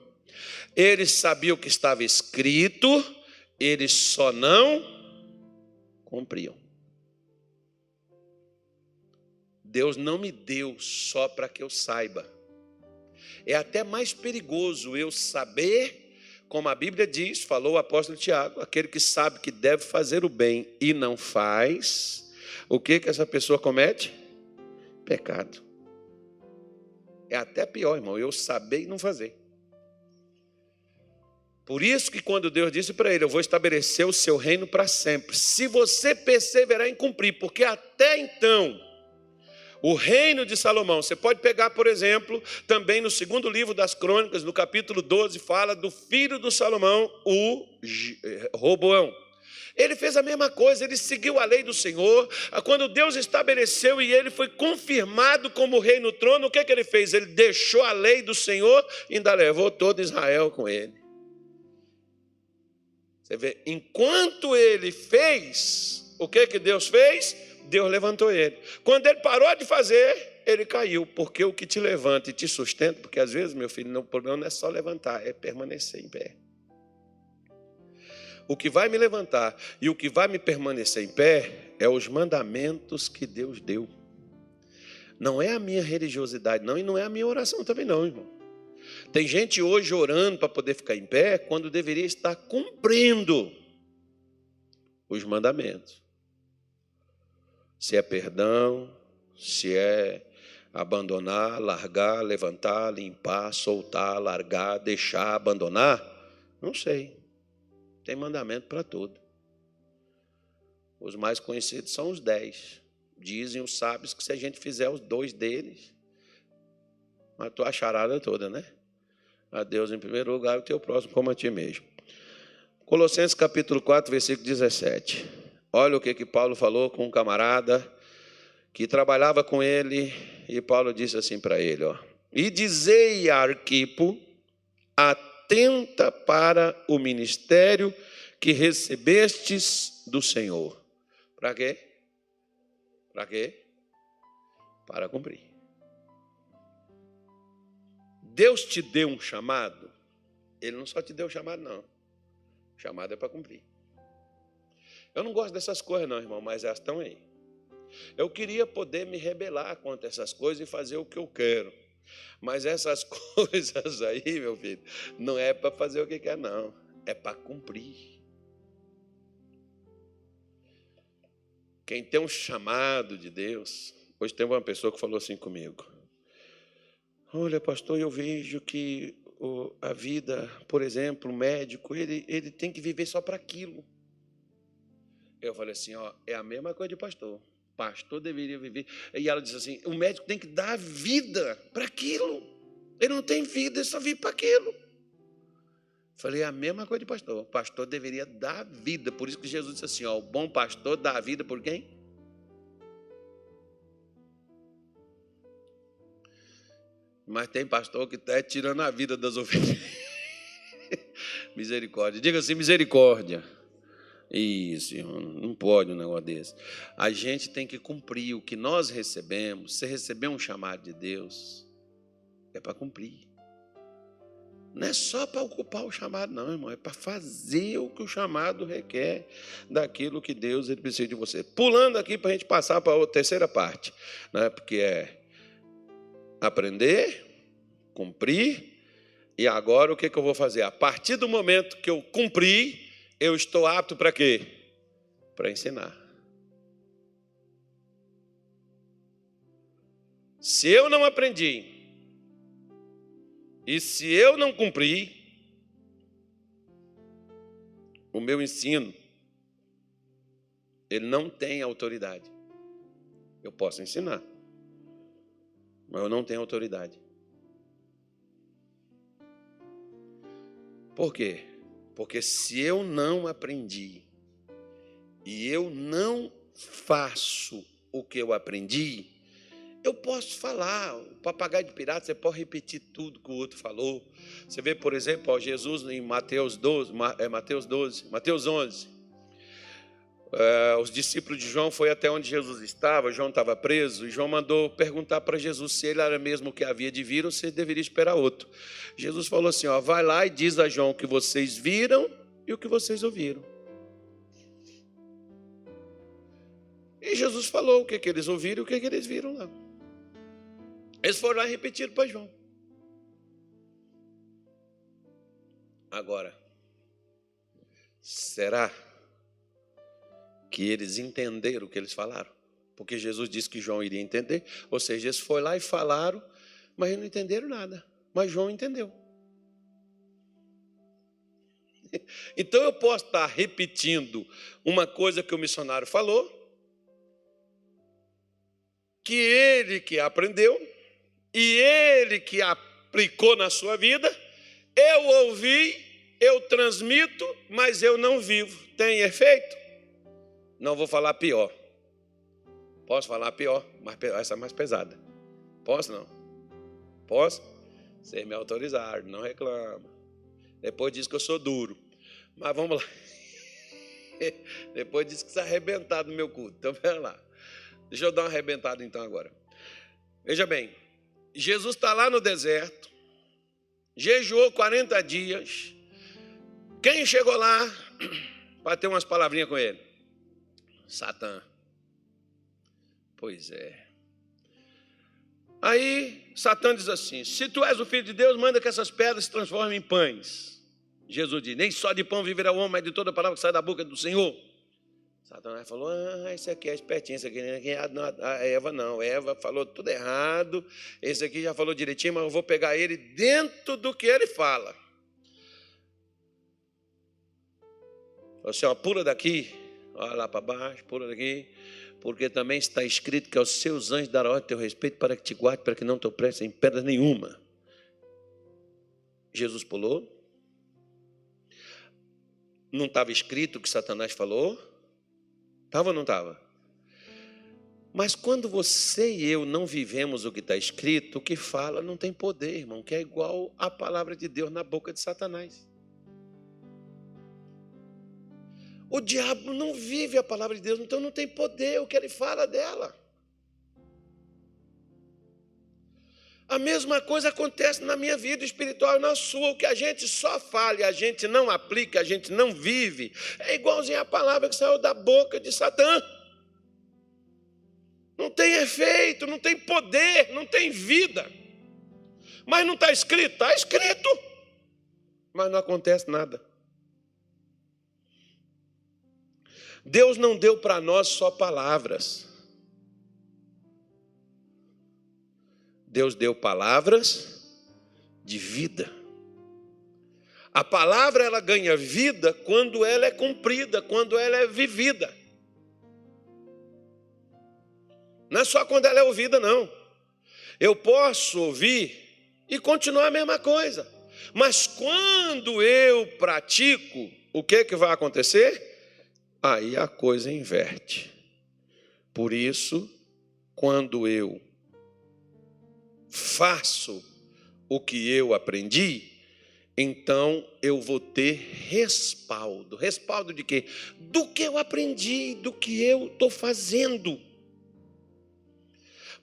eles sabiam o que estava escrito, eles só não cumpriam. Deus não me deu só para que eu saiba. É até mais perigoso eu saber, como a Bíblia diz, falou o apóstolo Tiago, aquele que sabe que deve fazer o bem e não faz, o que que essa pessoa comete? Pecado. É até pior, irmão, eu saber e não fazer. Por isso que quando Deus disse para ele, eu vou estabelecer o seu reino para sempre. Se você perseverar em cumprir, porque até então o reino de Salomão, você pode pegar, por exemplo, também no segundo livro das Crônicas, no capítulo 12, fala do filho do Salomão, o eh, Roboão. Ele fez a mesma coisa, ele seguiu a lei do Senhor. Quando Deus estabeleceu e ele foi confirmado como rei no trono, o que, é que ele fez? Ele deixou a lei do Senhor e ainda levou todo Israel com ele. Você vê, enquanto ele fez, o que, que Deus fez? Deus levantou ele. Quando ele parou de fazer, ele caiu, porque o que te levanta e te sustenta, porque às vezes, meu filho, o problema não é só levantar, é permanecer em pé o que vai me levantar e o que vai me permanecer em pé é os mandamentos que Deus deu. Não é a minha religiosidade, não, e não é a minha oração também, não, irmão. Tem gente hoje orando para poder ficar em pé quando deveria estar cumprindo os mandamentos. Se é perdão, se é abandonar, largar, levantar, limpar, soltar, largar, deixar, abandonar, não sei. Tem mandamento para tudo. Os mais conhecidos são os dez. Dizem os sábios que se a gente fizer os dois deles, matou a charada toda, né? A Deus em primeiro lugar, o teu próximo como a ti mesmo. Colossenses capítulo 4, versículo 17. Olha o que, que Paulo falou com um camarada que trabalhava com ele, e Paulo disse assim para ele: ó, E dizei a Arquipo, atenta para o ministério que recebestes do Senhor. Para quê? Para quê? Para cumprir. Deus te deu um chamado, Ele não só te deu um chamado, não. O chamado é para cumprir. Eu não gosto dessas coisas, não, irmão, mas elas estão aí. Eu queria poder me rebelar contra essas coisas e fazer o que eu quero. Mas essas coisas aí, meu filho, não é para fazer o que quer, não. É para cumprir. Quem tem um chamado de Deus, hoje tem uma pessoa que falou assim comigo. Olha, pastor, eu vejo que a vida, por exemplo, o médico, ele, ele tem que viver só para aquilo. Eu falei assim, ó, é a mesma coisa de pastor pastor deveria viver. E ela diz assim: o médico tem que dar vida para aquilo. Ele não tem vida, ele só vive para aquilo. Falei, é a mesma coisa de pastor. O pastor deveria dar vida. Por isso que Jesus disse assim: ó, o bom pastor dá a vida por quem? Mas tem pastor que está tirando a vida das ovelhas. misericórdia. Diga assim: misericórdia. Isso, não pode um negócio desse. A gente tem que cumprir o que nós recebemos. Você recebeu um chamado de Deus, é para cumprir. Não é só para ocupar o chamado, não, irmão. É para fazer o que o chamado requer daquilo que Deus ele precisa de você. Pulando aqui para a gente passar para a terceira parte, né? porque é aprender, cumprir, e agora o que, que eu vou fazer? A partir do momento que eu cumprir, eu estou apto para quê? Para ensinar. Se eu não aprendi, e se eu não cumprir, o meu ensino, ele não tem autoridade. Eu posso ensinar, mas eu não tenho autoridade. Por quê? Porque se eu não aprendi e eu não faço o que eu aprendi, eu posso falar, o papagaio de pirata, você pode repetir tudo que o outro falou. Você vê, por exemplo, ó, Jesus em Mateus 12, é, Mateus 12, Mateus 11. Uh, os discípulos de João foi até onde Jesus estava, João estava preso, e João mandou perguntar para Jesus se ele era mesmo o que havia de vir ou se deveria esperar outro. Jesus falou assim: ó, vai lá e diz a João o que vocês viram e o que vocês ouviram. E Jesus falou o que, que eles ouviram e o que, que eles viram lá. Eles foram lá e repetiram para João. Agora, será? que eles entenderam o que eles falaram. Porque Jesus disse que João iria entender. Ou seja, eles foram lá e falaram, mas não entenderam nada. Mas João entendeu. Então eu posso estar repetindo uma coisa que o missionário falou, que ele que aprendeu, e ele que aplicou na sua vida, eu ouvi, eu transmito, mas eu não vivo. Tem efeito? Não vou falar pior. Posso falar pior, mas essa é mais pesada. Posso não? Posso? Vocês me autorizaram, não reclama. Depois diz que eu sou duro. Mas vamos lá. Depois diz que está arrebentado no meu culto. Então, pera lá. Deixa eu dar uma arrebentada então agora. Veja bem, Jesus está lá no deserto, jejuou 40 dias. Quem chegou lá para ter umas palavrinhas com ele? Satã. Pois é. Aí Satã diz assim: Se tu és o filho de Deus, manda que essas pedras se transformem em pães. Jesus diz: Nem só de pão viverá o homem, mas de toda palavra que sai da boca do Senhor. Satanás falou: Ah, esse aqui é espertinho, esse aqui é a Eva não. Eva falou tudo errado. Esse aqui já falou direitinho, mas eu vou pegar ele dentro do que ele fala. Você assim, ó, pula daqui, olha lá para baixo, pula daqui, porque também está escrito que aos seus anjos dará ordem teu respeito para que te guarde, para que não te opresse em pedra nenhuma. Jesus pulou. Não estava escrito o que Satanás falou? Estava ou não estava? Mas quando você e eu não vivemos o que está escrito, o que fala não tem poder, irmão, que é igual a palavra de Deus na boca de Satanás. O diabo não vive a palavra de Deus, então não tem poder o que ele fala dela. A mesma coisa acontece na minha vida espiritual e na sua. O que a gente só fala a gente não aplica, a gente não vive, é igualzinho a palavra que saiu da boca de Satã. Não tem efeito, não tem poder, não tem vida. Mas não está escrito? Está escrito. Mas não acontece nada. Deus não deu para nós só palavras. Deus deu palavras de vida. A palavra ela ganha vida quando ela é cumprida, quando ela é vivida. Não é só quando ela é ouvida, não. Eu posso ouvir e continuar a mesma coisa. Mas quando eu pratico, o que, que vai acontecer? Aí a coisa inverte. Por isso, quando eu faço o que eu aprendi, então eu vou ter respaldo. Respaldo de quê? Do que eu aprendi, do que eu estou fazendo.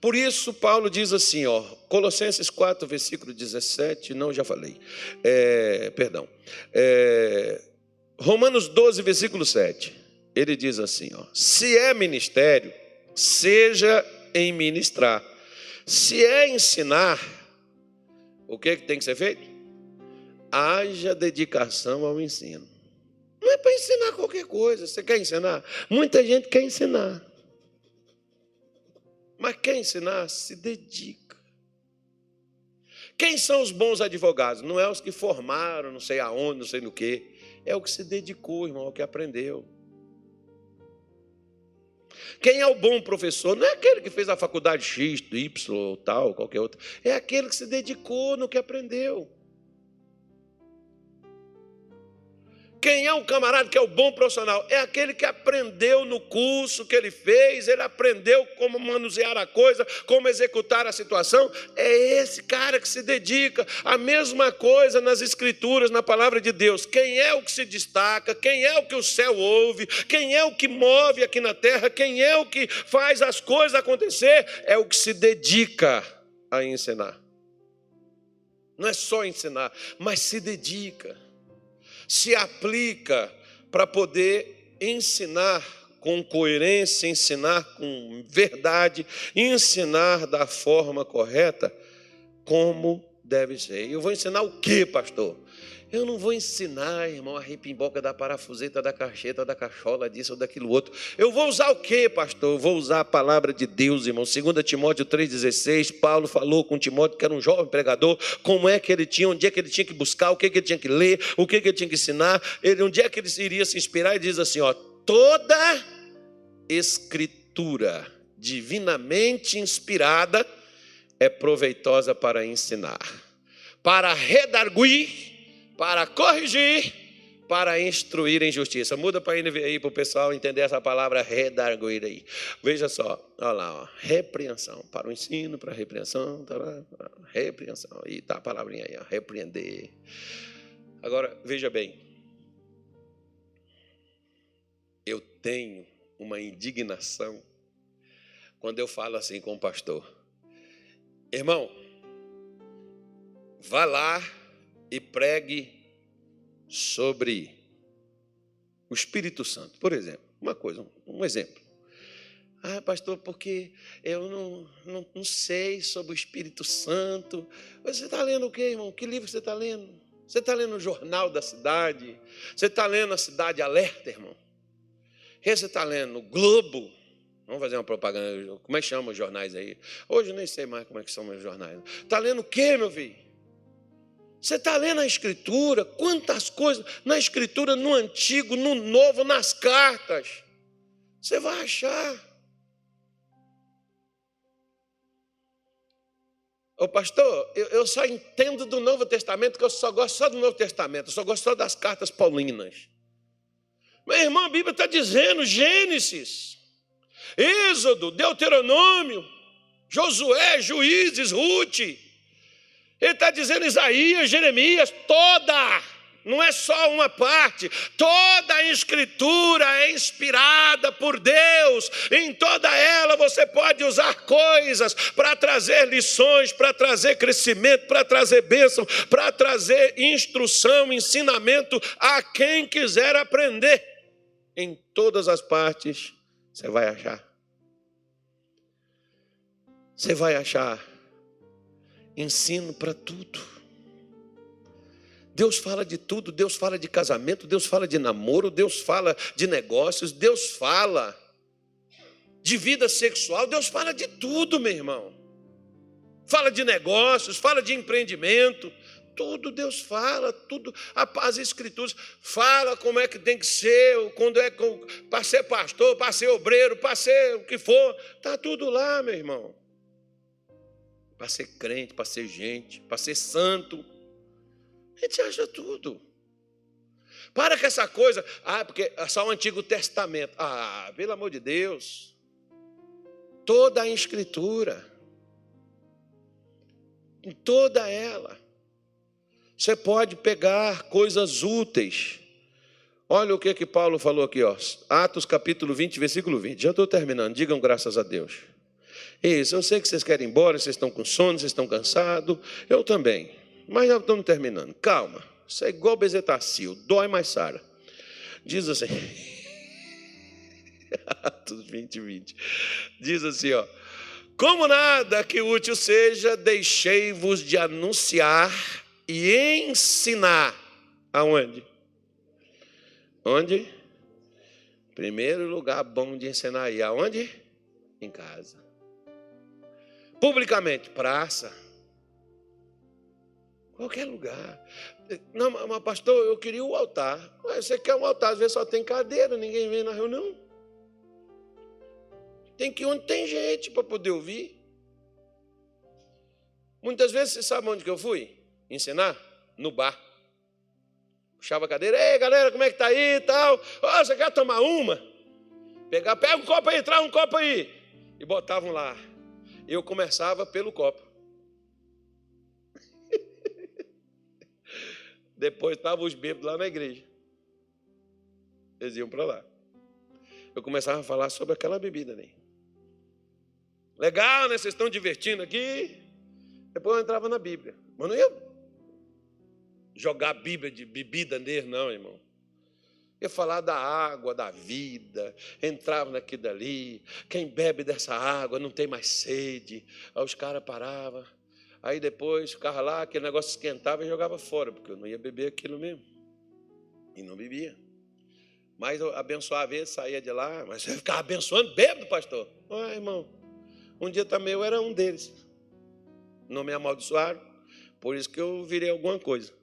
Por isso, Paulo diz assim, ó, Colossenses 4, versículo 17, não, já falei, é, perdão, é, Romanos 12, versículo 7 ele diz assim: ó, se é ministério, seja em ministrar. Se é ensinar, o que, que tem que ser feito? Haja dedicação ao ensino. Não é para ensinar qualquer coisa. Você quer ensinar? Muita gente quer ensinar. Mas quer ensinar, se dedica. Quem são os bons advogados? Não é os que formaram, não sei aonde, não sei no que. É o que se dedicou, irmão, o que aprendeu. Quem é o bom professor? Não é aquele que fez a faculdade X, Y ou tal, qualquer outra. É aquele que se dedicou no que aprendeu. Quem é o camarada que é o bom profissional? É aquele que aprendeu no curso que ele fez, ele aprendeu como manusear a coisa, como executar a situação. É esse cara que se dedica. A mesma coisa nas Escrituras, na palavra de Deus. Quem é o que se destaca? Quem é o que o céu ouve? Quem é o que move aqui na terra? Quem é o que faz as coisas acontecer? É o que se dedica a ensinar. Não é só ensinar, mas se dedica se aplica para poder ensinar com coerência, ensinar com verdade, ensinar da forma correta como deve ser. Eu vou ensinar o que, pastor? Eu não vou ensinar, irmão, a repimboca da parafuseta, da cacheta, da cachola, disso ou daquilo outro. Eu vou usar o quê, pastor? Eu vou usar a palavra de Deus, irmão. 2 Timóteo 3,16, Paulo falou com Timóteo, que era um jovem pregador, como é que ele tinha, onde é que ele tinha que buscar, o que, que ele tinha que ler, o que, que ele tinha que ensinar, ele, onde é que ele iria se inspirar, e diz assim: ó, toda escritura divinamente inspirada é proveitosa para ensinar, para redarguir para corrigir, para instruir em justiça. Muda para NVI para o pessoal entender essa palavra redarguir aí. Veja só, olha lá, ó, repreensão. Para o ensino, para a repreensão, tá lá, repreensão. E está a palavrinha aí, ó, repreender. Agora, veja bem. Eu tenho uma indignação quando eu falo assim com o pastor. Irmão, vá lá e pregue sobre o Espírito Santo. Por exemplo, uma coisa, um exemplo. Ah, pastor, porque eu não, não, não sei sobre o Espírito Santo. Você está lendo o quê, irmão? Que livro você está lendo? Você está lendo o Jornal da Cidade? Você está lendo a Cidade Alerta, irmão? você está lendo? Globo. Vamos fazer uma propaganda. Como é que chama os jornais aí? Hoje eu nem sei mais como é que são os jornais. Está lendo o quê, meu filho? Você está lendo a Escritura? Quantas coisas na Escritura, no Antigo, no Novo, nas cartas. Você vai achar. Ô pastor, eu, eu, só entendo do Novo Testamento, que eu só gosto só do Novo Testamento, eu só gosto só das cartas paulinas. Meu irmão, a Bíblia está dizendo, Gênesis, Êxodo, Deuteronômio, Josué, Juízes, Ruth. Ele está dizendo Isaías, Jeremias, toda não é só uma parte, toda a Escritura é inspirada por Deus, em toda ela você pode usar coisas para trazer lições, para trazer crescimento, para trazer bênção, para trazer instrução, ensinamento a quem quiser aprender. Em todas as partes você vai achar. Você vai achar ensino para tudo. Deus fala de tudo, Deus fala de casamento, Deus fala de namoro, Deus fala de negócios, Deus fala de vida sexual, Deus fala de tudo, meu irmão. Fala de negócios, fala de empreendimento, tudo Deus fala, tudo, as escrituras fala como é que tem que ser, quando é para ser pastor, para ser obreiro, para ser o que for, está tudo lá, meu irmão. Para ser crente, para ser gente, para ser santo. A gente acha tudo. Para com essa coisa, ah, porque é só o Antigo Testamento. Ah, pelo amor de Deus. Toda a Escritura, em toda ela, você pode pegar coisas úteis. Olha o que que Paulo falou aqui, ó. Atos capítulo 20, versículo 20. Já estou terminando. Digam graças a Deus. Isso, eu sei que vocês querem ir embora, vocês estão com sono, vocês estão cansados. Eu também. Mas já estamos terminando. Calma. Isso é igual bezetacil. Dói, mais sara. Diz assim. Atos 20, 20. Diz assim, ó. Como nada que útil seja, deixei-vos de anunciar e ensinar. Aonde? Onde? Primeiro lugar bom de ensinar aí. Aonde? Em casa. Publicamente, praça Qualquer lugar. Não, mas pastor, eu queria o altar. Você quer um altar, às vezes só tem cadeira, ninguém vem na reunião. Tem que ir onde tem gente para poder ouvir. Muitas vezes, você sabe onde que eu fui? Ensinar? No bar. Puxava a cadeira, ei galera, como é que tá aí e tal? Oh, você quer tomar uma? Pegar, pega um copo aí, traz um copo aí. E botavam lá. Eu começava pelo copo. Depois estavam os bêbados lá na igreja. Eles iam para lá. Eu começava a falar sobre aquela bebida ali. Legal, né? Vocês estão divertindo aqui. Depois eu entrava na Bíblia. Mas não ia jogar a Bíblia de bebida nele, não, irmão. Ia falar da água, da vida, entrava naquilo dali. Quem bebe dessa água não tem mais sede. Aí os caras paravam. Aí depois ficava lá, aquele negócio esquentava e jogava fora, porque eu não ia beber aquilo mesmo. E não bebia. Mas eu abençoava ele, saía de lá, mas você ficava abençoando bêbado, pastor. Ah, irmão, um dia também eu era um deles. Não me amaldiçoaram, por isso que eu virei alguma coisa.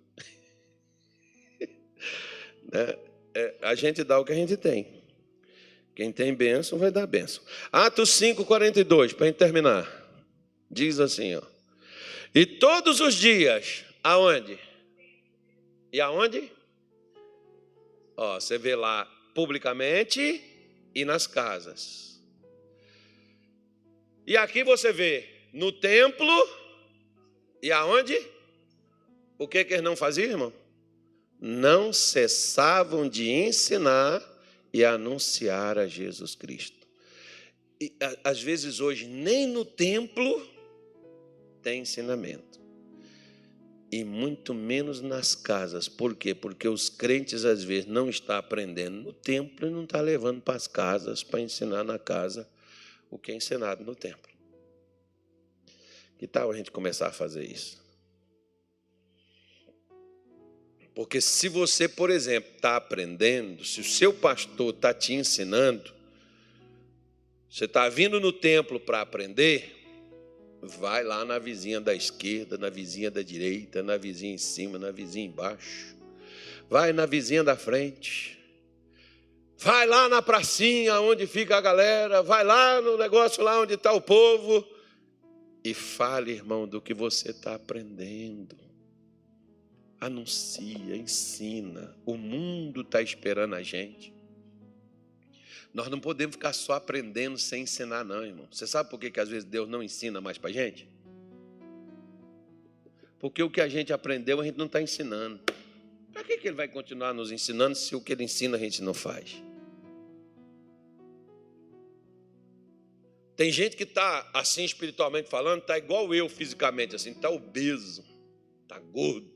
né? É, a gente dá o que a gente tem. Quem tem bênção vai dar bênção. Atos 5, 42, para terminar. Diz assim, ó. E todos os dias, aonde? E aonde? Ó, você vê lá publicamente e nas casas. E aqui você vê no templo e aonde? O que que eles não faziam, irmão? Não cessavam de ensinar e anunciar a Jesus Cristo. E às vezes hoje nem no templo tem ensinamento. E muito menos nas casas. Por quê? Porque os crentes às vezes não estão aprendendo no templo e não estão levando para as casas para ensinar na casa o que é ensinado no templo. Que tal a gente começar a fazer isso? Porque se você, por exemplo, está aprendendo, se o seu pastor está te ensinando, você está vindo no templo para aprender, vai lá na vizinha da esquerda, na vizinha da direita, na vizinha em cima, na vizinha embaixo. Vai na vizinha da frente. Vai lá na pracinha onde fica a galera, vai lá no negócio lá onde está o povo e fale, irmão, do que você está aprendendo anuncia, ensina. O mundo está esperando a gente. Nós não podemos ficar só aprendendo sem ensinar, não, irmão. Você sabe por que, que às vezes Deus não ensina mais para a gente? Porque o que a gente aprendeu a gente não está ensinando. Para que, que ele vai continuar nos ensinando se o que ele ensina a gente não faz? Tem gente que está assim espiritualmente falando, está igual eu fisicamente, assim, está obeso, está gordo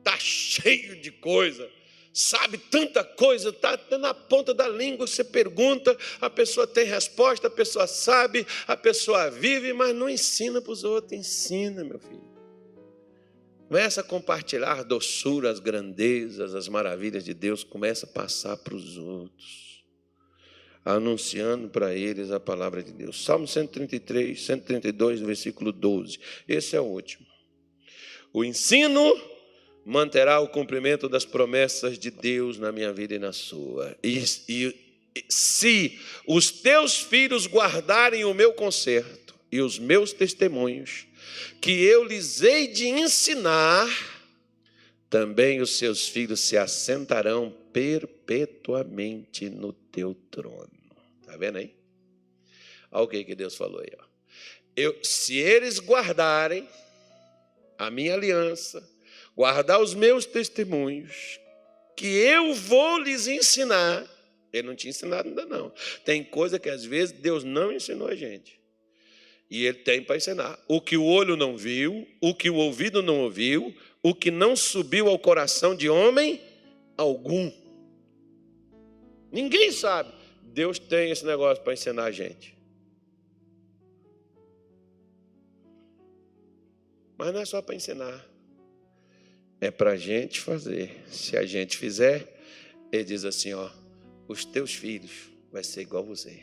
está cheio de coisa, sabe tanta coisa, está na ponta da língua. Você pergunta, a pessoa tem resposta, a pessoa sabe, a pessoa vive, mas não ensina para os outros. Ensina, meu filho. Começa a compartilhar doçura, as grandezas, as maravilhas de Deus. Começa a passar para os outros, anunciando para eles a palavra de Deus. Salmo 133, 132, versículo 12. Esse é o último. O ensino manterá o cumprimento das promessas de Deus na minha vida e na sua. E, e se os teus filhos guardarem o meu conserto e os meus testemunhos, que eu lhes hei de ensinar, também os seus filhos se assentarão perpetuamente no teu trono. Está vendo aí? Olha o que, Deus falou aí. Ó. Eu, se eles guardarem a minha aliança, guardar os meus testemunhos, que eu vou lhes ensinar. Ele não tinha ensinado ainda não. Tem coisa que às vezes Deus não ensinou a gente. E ele tem para ensinar. O que o olho não viu, o que o ouvido não ouviu, o que não subiu ao coração de homem algum. Ninguém sabe. Deus tem esse negócio para ensinar a gente. Mas não é só para ensinar é para a gente fazer. Se a gente fizer, ele diz assim: ó, os teus filhos vai ser igual você.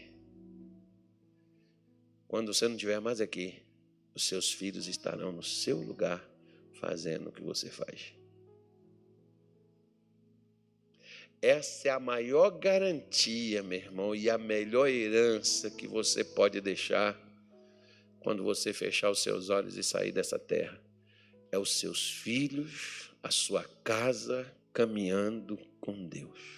Quando você não estiver mais aqui, os seus filhos estarão no seu lugar fazendo o que você faz. Essa é a maior garantia, meu irmão, e a melhor herança que você pode deixar quando você fechar os seus olhos e sair dessa terra. É os seus filhos a sua casa caminhando com Deus.